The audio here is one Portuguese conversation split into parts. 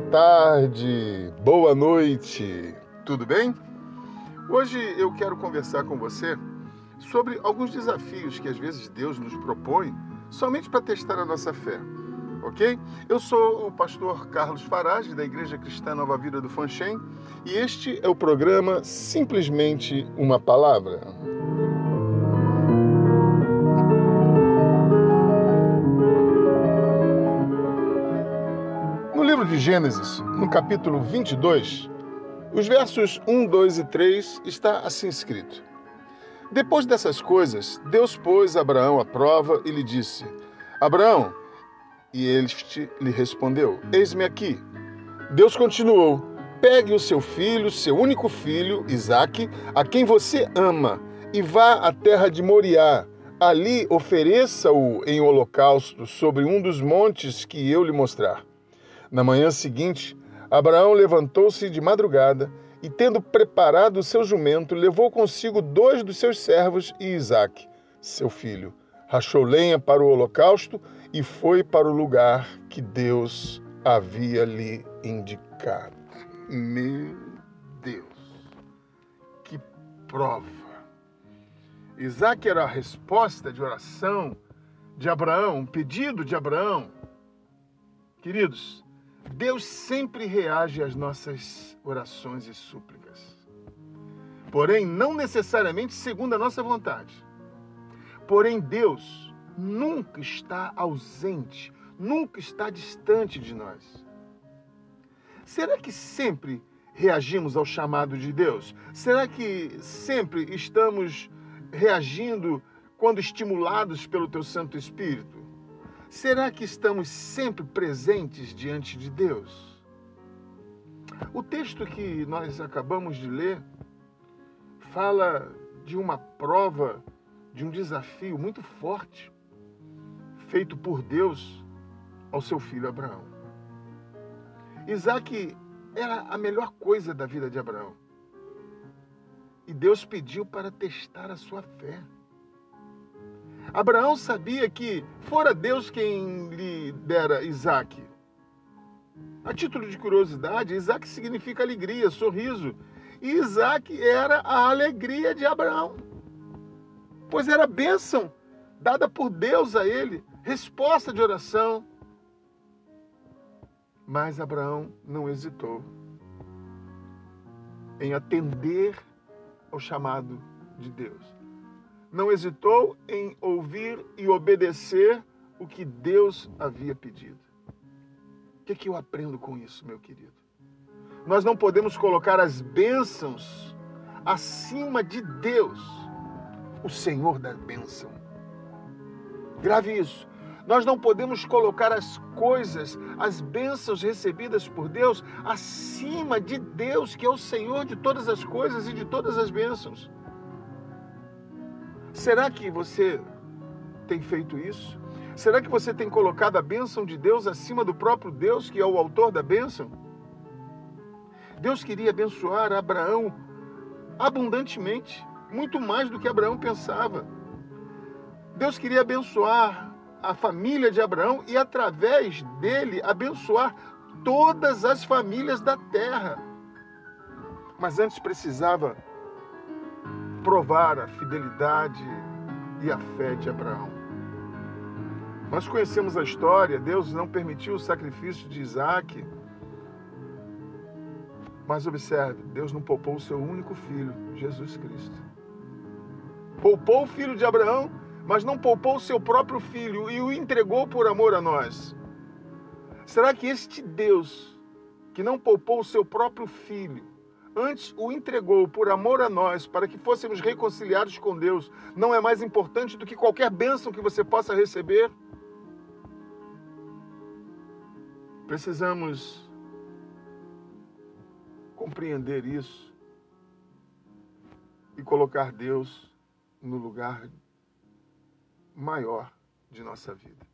tarde, boa noite, tudo bem? Hoje eu quero conversar com você sobre alguns desafios que às vezes Deus nos propõe somente para testar a nossa fé, ok? Eu sou o pastor Carlos Farage, da Igreja Cristã Nova Vida do Fanchen, e este é o programa Simplesmente uma Palavra. De Gênesis, no capítulo 22, os versos 1, 2 e 3 está assim escrito: Depois dessas coisas, Deus pôs Abraão à prova e lhe disse: Abraão, e este lhe respondeu: Eis-me aqui. Deus continuou: Pegue o seu filho, seu único filho, Isaque, a quem você ama, e vá à terra de Moriá. Ali ofereça-o em holocausto sobre um dos montes que eu lhe mostrar. Na manhã seguinte, Abraão levantou-se de madrugada e, tendo preparado o seu jumento, levou consigo dois dos seus servos e Isaque, seu filho. Rachou lenha para o holocausto e foi para o lugar que Deus havia lhe indicado. Meu Deus, que prova! Isaac era a resposta de oração de Abraão, um pedido de Abraão. Queridos, Deus sempre reage às nossas orações e súplicas. Porém, não necessariamente segundo a nossa vontade. Porém, Deus nunca está ausente, nunca está distante de nós. Será que sempre reagimos ao chamado de Deus? Será que sempre estamos reagindo quando estimulados pelo Teu Santo Espírito? Será que estamos sempre presentes diante de Deus? O texto que nós acabamos de ler fala de uma prova, de um desafio muito forte feito por Deus ao seu filho Abraão. Isaac era a melhor coisa da vida de Abraão. E Deus pediu para testar a sua fé. Abraão sabia que fora Deus quem lhe dera Isaac. A título de curiosidade, Isaac significa alegria, sorriso. E Isaac era a alegria de Abraão. Pois era bênção dada por Deus a ele, resposta de oração. Mas Abraão não hesitou em atender ao chamado de Deus não hesitou em ouvir e obedecer o que Deus havia pedido. O que, é que eu aprendo com isso, meu querido? Nós não podemos colocar as bênçãos acima de Deus, o Senhor da bênção. Grave isso. Nós não podemos colocar as coisas, as bênçãos recebidas por Deus, acima de Deus, que é o Senhor de todas as coisas e de todas as bênçãos. Será que você tem feito isso? Será que você tem colocado a bênção de Deus acima do próprio Deus, que é o autor da bênção? Deus queria abençoar Abraão abundantemente, muito mais do que Abraão pensava. Deus queria abençoar a família de Abraão e, através dele, abençoar todas as famílias da terra. Mas antes precisava provar a fidelidade e a fé de Abraão. Nós conhecemos a história, Deus não permitiu o sacrifício de Isaac. Mas observe, Deus não poupou o seu único filho, Jesus Cristo. Poupou o filho de Abraão, mas não poupou o seu próprio filho e o entregou por amor a nós. Será que este Deus, que não poupou o seu próprio filho, antes o entregou por amor a nós, para que fôssemos reconciliados com Deus, não é mais importante do que qualquer bênção que você possa receber? Precisamos compreender isso e colocar Deus no lugar maior de nossa vida,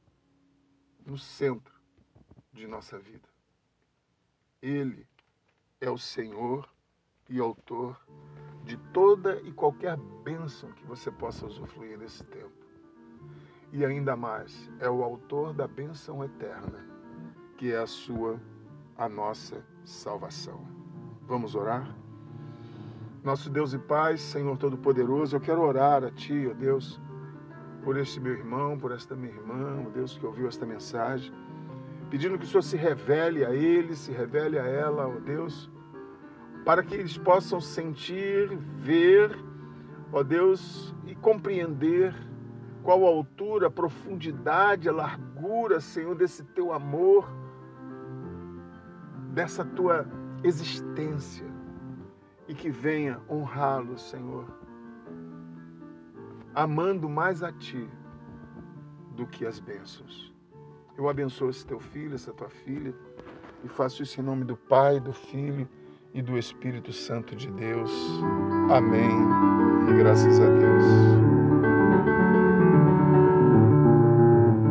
no centro de nossa vida. Ele é o Senhor e autor de toda e qualquer bênção que você possa usufruir nesse tempo. E ainda mais, é o autor da bênção eterna, que é a sua a nossa salvação. Vamos orar? Nosso Deus e Pai, Senhor Todo-Poderoso, eu quero orar a Ti, ó Deus, por este meu irmão, por esta minha irmã, ó Deus que ouviu esta mensagem, pedindo que o Senhor se revele a ele, se revele a ela, ó Deus, para que eles possam sentir, ver, ó Deus, e compreender qual a altura, a profundidade, a largura, Senhor, desse teu amor, dessa tua existência e que venha honrá-lo, Senhor, amando mais a Ti do que as bênçãos. Eu abençoo esse teu filho, essa tua filha, e faço isso em nome do Pai, do Filho e do Espírito Santo de Deus. Amém. E graças a Deus.